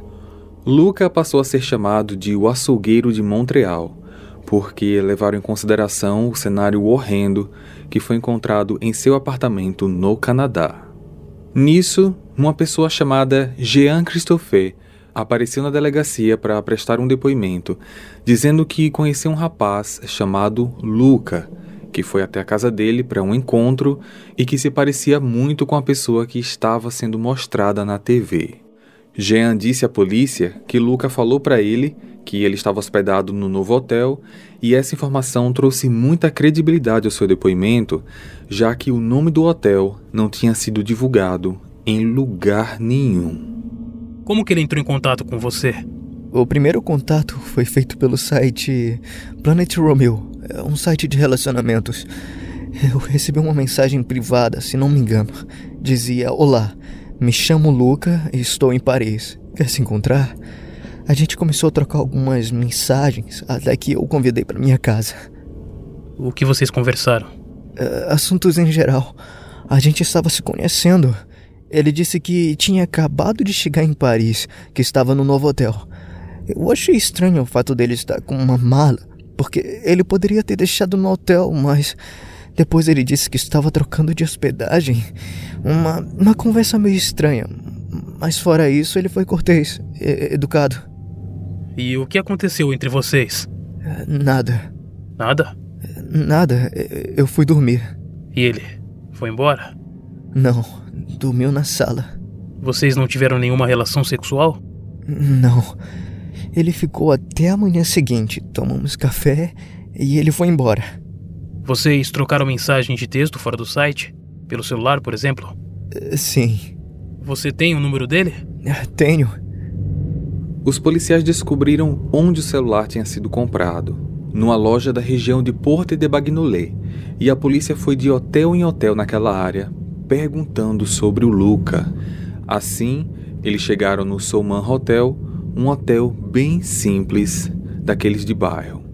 Luca passou a ser chamado de o açougueiro de Montreal, porque levaram em consideração o cenário horrendo que foi encontrado em seu apartamento no Canadá. Nisso, uma pessoa chamada Jean Christophe apareceu na delegacia para prestar um depoimento, dizendo que conheceu um rapaz chamado Luca, que foi até a casa dele para um encontro e que se parecia muito com a pessoa que estava sendo mostrada na TV. Jean disse à polícia que Luca falou para ele que ele estava hospedado no novo hotel e essa informação trouxe muita credibilidade ao seu depoimento, já que o nome do hotel não tinha sido divulgado em lugar nenhum. Como que ele entrou em contato com você? O primeiro contato foi feito pelo site Planet Romeo, é um site de relacionamentos. Eu recebi uma mensagem privada, se não me engano. Dizia: Olá, me chamo Luca e estou em Paris. Quer se encontrar? A gente começou a trocar algumas mensagens até que eu o convidei para minha casa. O que vocês conversaram? Uh, assuntos em geral. A gente estava se conhecendo. Ele disse que tinha acabado de chegar em Paris, que estava no novo hotel. Eu achei estranho o fato dele estar com uma mala, porque ele poderia ter deixado no hotel, mas depois ele disse que estava trocando de hospedagem. Uma, uma conversa meio estranha. Mas fora isso, ele foi cortês, educado. E o que aconteceu entre vocês? Nada. Nada? Nada. Eu fui dormir. E ele? Foi embora? Não, dormiu na sala. Vocês não tiveram nenhuma relação sexual? Não. Ele ficou até a manhã seguinte. Tomamos café e ele foi embora. Vocês trocaram mensagem de texto fora do site? Pelo celular, por exemplo? Eh, sim. Você tem o número dele? Eh, tenho. Os policiais descobriram onde o celular tinha sido comprado, numa loja da região de Porte de Bagnolet, e a polícia foi de hotel em hotel naquela área, perguntando sobre o Luca. Assim, eles chegaram no Souman Hotel, um hotel bem simples, daqueles de bairro.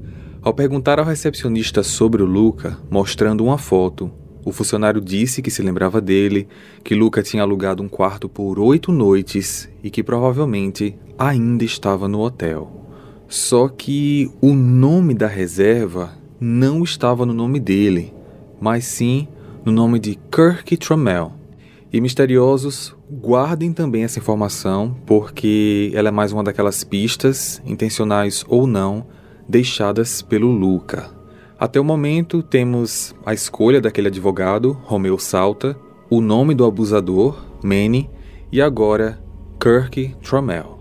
Ao perguntar ao recepcionista sobre o Luca, mostrando uma foto, o funcionário disse que se lembrava dele, que Luca tinha alugado um quarto por oito noites e que provavelmente ainda estava no hotel. Só que o nome da reserva não estava no nome dele, mas sim no nome de Kirk Trammell. E misteriosos Guardem também essa informação, porque ela é mais uma daquelas pistas, intencionais ou não, deixadas pelo Luca. Até o momento, temos a escolha daquele advogado, Romeu Salta, o nome do abusador, Manny, e agora Kirk Trammell.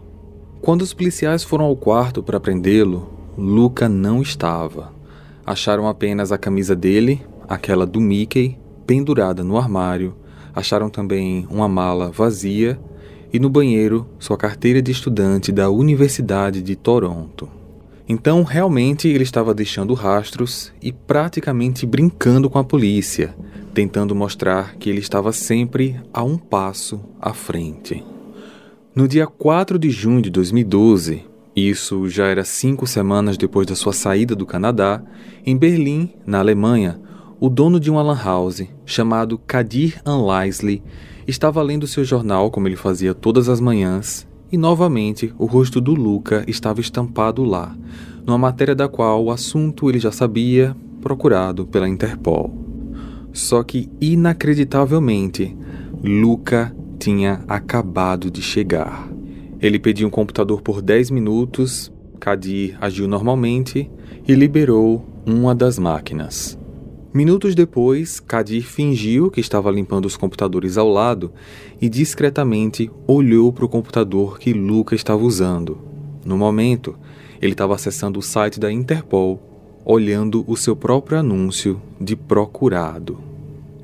Quando os policiais foram ao quarto para prendê-lo, Luca não estava. Acharam apenas a camisa dele, aquela do Mickey pendurada no armário, acharam também uma mala vazia e no banheiro sua carteira de estudante da Universidade de Toronto. Então, realmente, ele estava deixando rastros e praticamente brincando com a polícia, tentando mostrar que ele estava sempre a um passo à frente. No dia 4 de junho de 2012, isso já era cinco semanas depois da sua saída do Canadá, em Berlim, na Alemanha, o dono de uma lan house, chamado Kadir Anlaisley, estava lendo seu jornal como ele fazia todas as manhãs e novamente o rosto do Luca estava estampado lá, numa matéria da qual o assunto ele já sabia, procurado pela Interpol. Só que, inacreditavelmente, Luca tinha acabado de chegar. Ele pediu um computador por 10 minutos, Kadir agiu normalmente e liberou uma das máquinas. Minutos depois, Kadir fingiu que estava limpando os computadores ao lado e discretamente olhou para o computador que Luca estava usando. No momento, ele estava acessando o site da Interpol, olhando o seu próprio anúncio de procurado.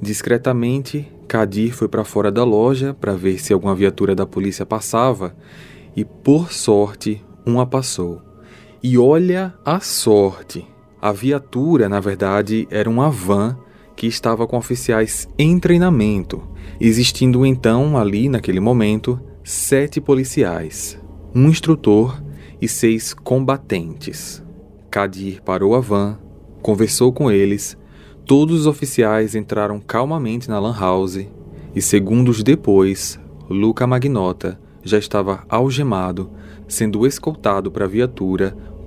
Discretamente, Kadir foi para fora da loja para ver se alguma viatura da polícia passava e, por sorte, uma passou. E olha a sorte! A viatura, na verdade, era uma van que estava com oficiais em treinamento, existindo então ali, naquele momento, sete policiais, um instrutor e seis combatentes. Kadir parou a van, conversou com eles, todos os oficiais entraram calmamente na lan house e segundos depois, Luca Magnota já estava algemado, sendo escoltado para a viatura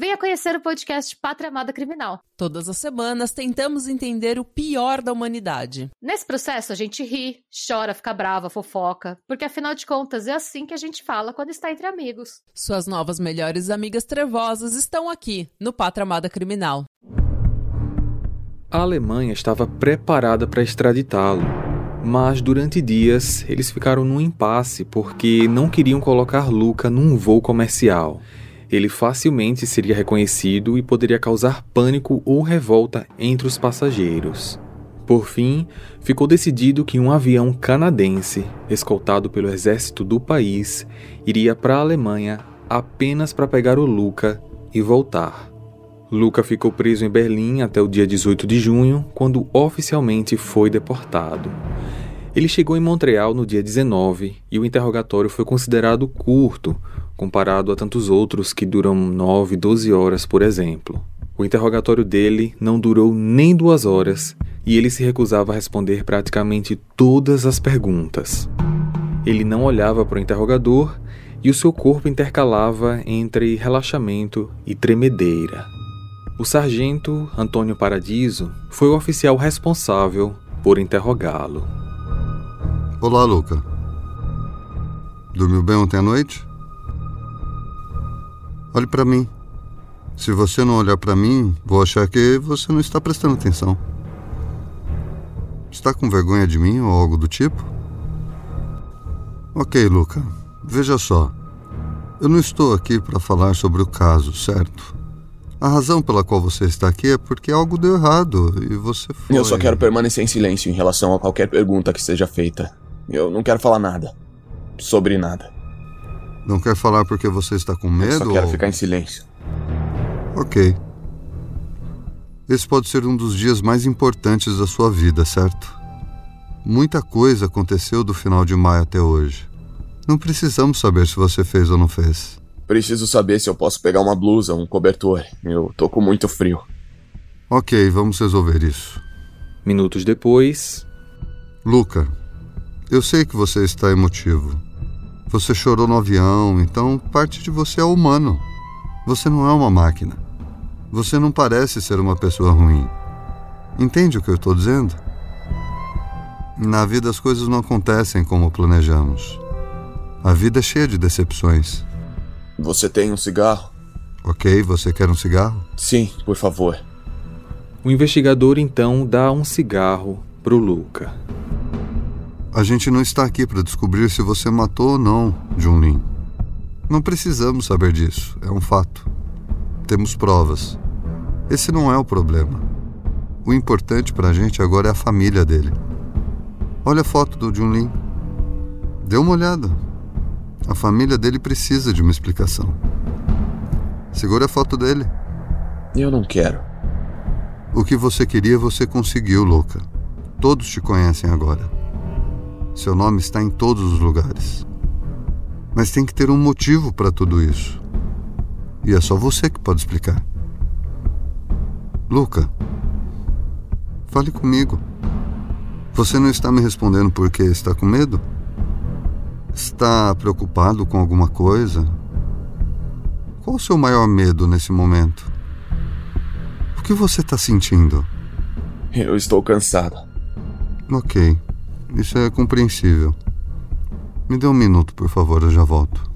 Venha conhecer o podcast Pátria Amada Criminal. Todas as semanas tentamos entender o pior da humanidade. Nesse processo a gente ri, chora, fica brava, fofoca, porque afinal de contas é assim que a gente fala quando está entre amigos. Suas novas melhores amigas trevosas estão aqui no Pátria Amada Criminal. A Alemanha estava preparada para extraditá-lo, mas durante dias eles ficaram num impasse porque não queriam colocar Luca num voo comercial ele facilmente seria reconhecido e poderia causar pânico ou revolta entre os passageiros. Por fim, ficou decidido que um avião canadense, escoltado pelo exército do país, iria para a Alemanha apenas para pegar o Luca e voltar. Luca ficou preso em Berlim até o dia 18 de junho, quando oficialmente foi deportado. Ele chegou em Montreal no dia 19 e o interrogatório foi considerado curto, comparado a tantos outros que duram 9, 12 horas, por exemplo. O interrogatório dele não durou nem duas horas e ele se recusava a responder praticamente todas as perguntas. Ele não olhava para o interrogador e o seu corpo intercalava entre relaxamento e tremedeira. O sargento Antônio Paradiso foi o oficial responsável por interrogá-lo. Olá, Luca. Dormiu bem ontem à noite? Olhe para mim. Se você não olhar para mim, vou achar que você não está prestando atenção. Está com vergonha de mim ou algo do tipo? Ok, Luca. Veja só. Eu não estou aqui para falar sobre o caso, certo? A razão pela qual você está aqui é porque algo deu errado e você foi. Eu só quero permanecer em silêncio em relação a qualquer pergunta que seja feita. Eu não quero falar nada. Sobre nada. Não quer falar porque você está com medo? Eu só quero ou... ficar em silêncio. Ok. Esse pode ser um dos dias mais importantes da sua vida, certo? Muita coisa aconteceu do final de maio até hoje. Não precisamos saber se você fez ou não fez. Preciso saber se eu posso pegar uma blusa, um cobertor. Eu tô com muito frio. Ok, vamos resolver isso. Minutos depois. Luca, eu sei que você está emotivo. Você chorou no avião, então parte de você é humano. Você não é uma máquina. Você não parece ser uma pessoa ruim. Entende o que eu estou dizendo? Na vida as coisas não acontecem como planejamos. A vida é cheia de decepções. Você tem um cigarro? Ok, você quer um cigarro? Sim, por favor. O investigador então dá um cigarro pro Luca. A gente não está aqui para descobrir se você matou ou não, Junlin. Não precisamos saber disso, é um fato. Temos provas. Esse não é o problema. O importante para a gente agora é a família dele. Olha a foto do Junlin. Dê uma olhada. A família dele precisa de uma explicação. Segura a foto dele. Eu não quero. O que você queria, você conseguiu, louca. Todos te conhecem agora. Seu nome está em todos os lugares. Mas tem que ter um motivo para tudo isso. E é só você que pode explicar. Luca, fale comigo. Você não está me respondendo porque está com medo? Está preocupado com alguma coisa? Qual o seu maior medo nesse momento? O que você está sentindo? Eu estou cansado. Ok, isso é compreensível. Me dê um minuto, por favor, eu já volto.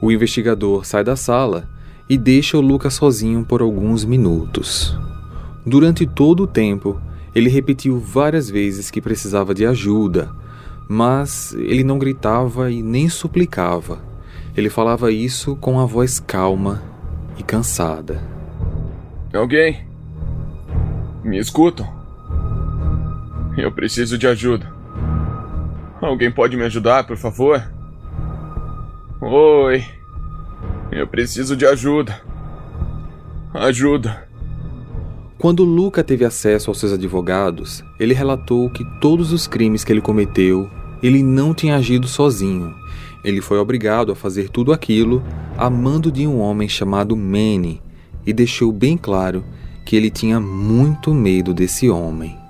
O investigador sai da sala e deixa o Lucas sozinho por alguns minutos. Durante todo o tempo, ele repetiu várias vezes que precisava de ajuda, mas ele não gritava e nem suplicava. Ele falava isso com a voz calma e cansada. Alguém? Me escutam? Eu preciso de ajuda. Alguém pode me ajudar, por favor? Oi. Eu preciso de ajuda. Ajuda. Quando Luca teve acesso aos seus advogados, ele relatou que todos os crimes que ele cometeu, ele não tinha agido sozinho. Ele foi obrigado a fazer tudo aquilo a mando de um homem chamado Manny e deixou bem claro que ele tinha muito medo desse homem.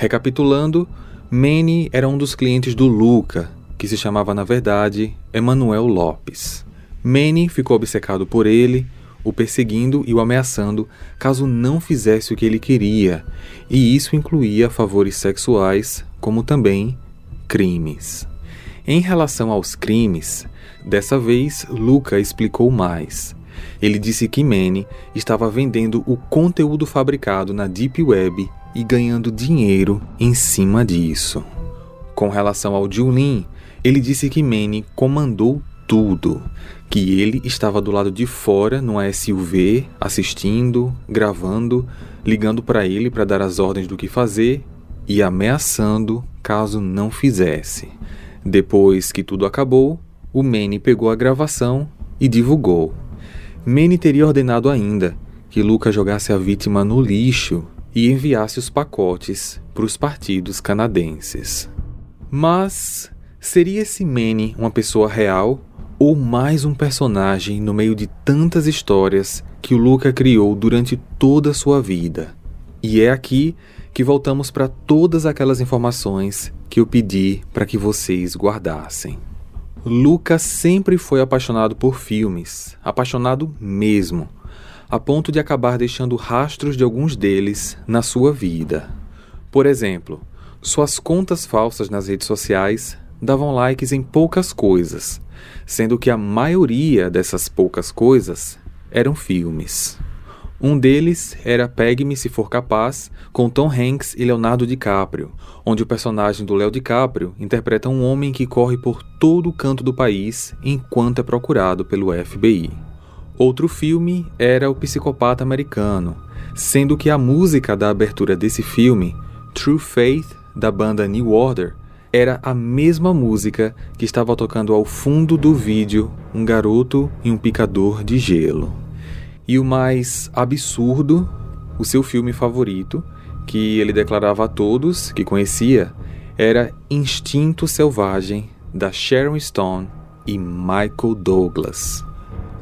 Recapitulando, Manny era um dos clientes do Luca, que se chamava na verdade Emanuel Lopes. Manny ficou obcecado por ele, o perseguindo e o ameaçando caso não fizesse o que ele queria, e isso incluía favores sexuais, como também crimes. Em relação aos crimes, dessa vez Luca explicou mais. Ele disse que Manny estava vendendo o conteúdo fabricado na Deep Web e ganhando dinheiro em cima disso. Com relação ao Julin, ele disse que Manny comandou tudo, que ele estava do lado de fora numa SUV, assistindo, gravando, ligando para ele para dar as ordens do que fazer e ameaçando caso não fizesse. Depois que tudo acabou, o Manny pegou a gravação e divulgou. Manny teria ordenado ainda que Luca jogasse a vítima no lixo e enviasse os pacotes para os partidos canadenses. Mas seria esse Manny uma pessoa real ou mais um personagem no meio de tantas histórias que o Luca criou durante toda a sua vida? E é aqui que voltamos para todas aquelas informações que eu pedi para que vocês guardassem. Lucas sempre foi apaixonado por filmes, apaixonado mesmo, a ponto de acabar deixando rastros de alguns deles na sua vida. Por exemplo, suas contas falsas nas redes sociais davam likes em poucas coisas, sendo que a maioria dessas poucas coisas eram filmes. Um deles era Pegue-me Se For Capaz, com Tom Hanks e Leonardo DiCaprio, onde o personagem do Léo DiCaprio interpreta um homem que corre por todo o canto do país enquanto é procurado pelo FBI. Outro filme era O Psicopata Americano, sendo que a música da abertura desse filme, True Faith, da banda New Order, era a mesma música que estava tocando ao fundo do vídeo Um Garoto e um Picador de Gelo. E o mais absurdo, o seu filme favorito, que ele declarava a todos que conhecia, era Instinto Selvagem, da Sharon Stone e Michael Douglas.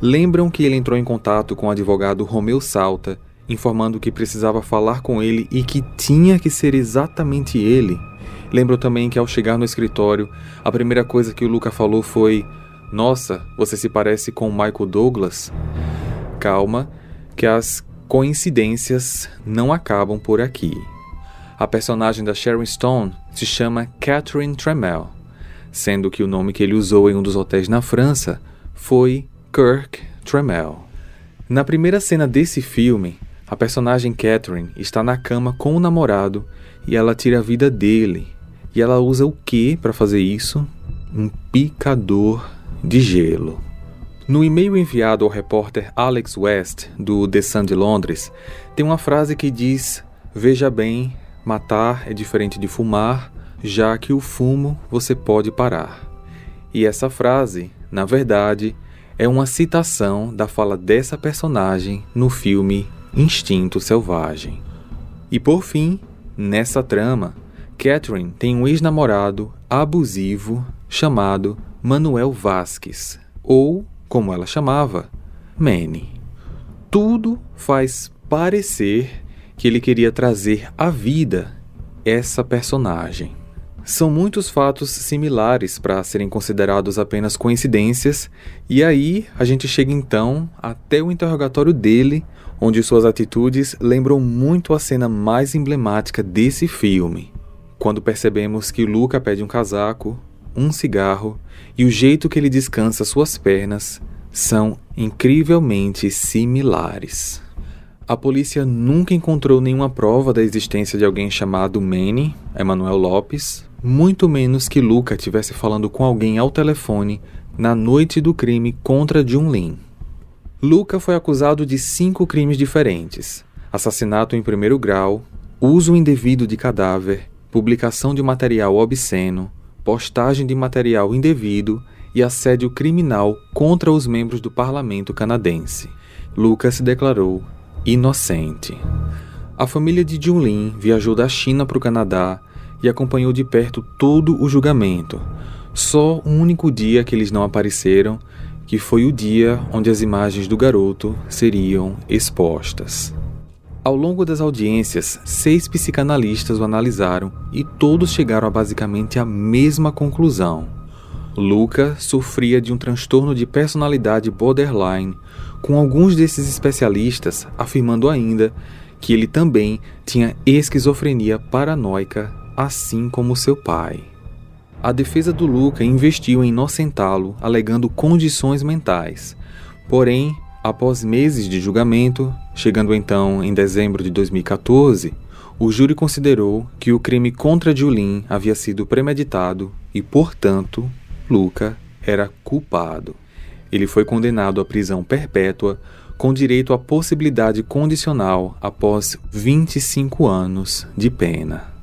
Lembram que ele entrou em contato com o advogado Romeu Salta, informando que precisava falar com ele e que tinha que ser exatamente ele? Lembram também que ao chegar no escritório, a primeira coisa que o Luca falou foi: Nossa, você se parece com Michael Douglas? Calma, que as coincidências não acabam por aqui. A personagem da Sharon Stone se chama Catherine Tremel, sendo que o nome que ele usou em um dos hotéis na França foi Kirk Tremel. Na primeira cena desse filme, a personagem Catherine está na cama com o namorado e ela tira a vida dele. E ela usa o que para fazer isso? Um picador de gelo. No e-mail enviado ao repórter Alex West, do The Sun de Londres, tem uma frase que diz: Veja bem, matar é diferente de fumar, já que o fumo você pode parar. E essa frase, na verdade, é uma citação da fala dessa personagem no filme Instinto Selvagem. E por fim, nessa trama, Catherine tem um ex-namorado abusivo chamado Manuel Vasques, ou, como ela chamava, Manny. Tudo faz parecer que ele queria trazer à vida essa personagem. São muitos fatos similares para serem considerados apenas coincidências, e aí a gente chega então até o interrogatório dele, onde suas atitudes lembram muito a cena mais emblemática desse filme, quando percebemos que Luca pede um casaco, um cigarro e o jeito que ele descansa suas pernas são incrivelmente similares. A polícia nunca encontrou nenhuma prova da existência de alguém chamado Manny, Emanuel Lopes, muito menos que Luca estivesse falando com alguém ao telefone na noite do crime contra Junlin. Luca foi acusado de cinco crimes diferentes: assassinato em primeiro grau, uso indevido de cadáver, publicação de material obsceno, postagem de material indevido e assédio criminal contra os membros do parlamento canadense. Lucas se declarou inocente. A família de Junlin viajou da China para o Canadá e acompanhou de perto todo o julgamento. Só um único dia que eles não apareceram, que foi o dia onde as imagens do garoto seriam expostas. Ao longo das audiências, seis psicanalistas o analisaram e todos chegaram a basicamente a mesma conclusão. Luca sofria de um transtorno de personalidade borderline, com alguns desses especialistas afirmando ainda que ele também tinha esquizofrenia paranoica assim como seu pai. A defesa do Luca investiu em inocentá-lo, alegando condições mentais. Porém, após meses de julgamento, chegando então em dezembro de 2014, o júri considerou que o crime contra Julin havia sido premeditado e, portanto, Luca era culpado. Ele foi condenado à prisão perpétua com direito à possibilidade condicional após 25 anos de pena.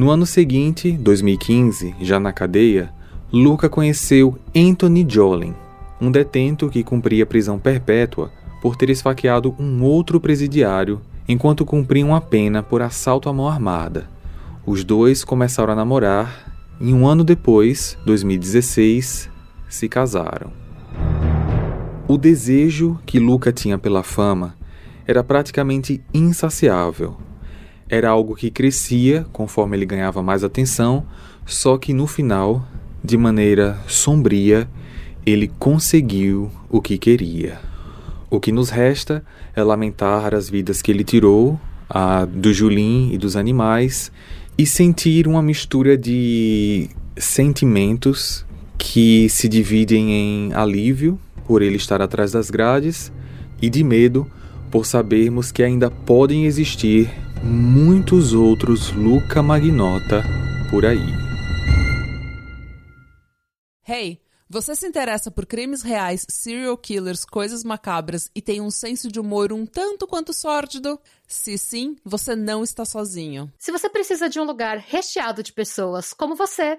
No ano seguinte, 2015, já na cadeia, Luca conheceu Anthony Jolin, um detento que cumpria prisão perpétua por ter esfaqueado um outro presidiário enquanto cumpriam uma pena por assalto à mão armada. Os dois começaram a namorar e um ano depois, 2016, se casaram. O desejo que Luca tinha pela fama era praticamente insaciável era algo que crescia conforme ele ganhava mais atenção, só que no final, de maneira sombria, ele conseguiu o que queria. O que nos resta é lamentar as vidas que ele tirou, a do Julim e dos animais, e sentir uma mistura de sentimentos que se dividem em alívio por ele estar atrás das grades e de medo por sabermos que ainda podem existir muitos outros Luca Magnota por aí. Hey, você se interessa por crimes reais, serial killers, coisas macabras e tem um senso de humor um tanto quanto sórdido? Se sim, você não está sozinho. Se você precisa de um lugar recheado de pessoas como você,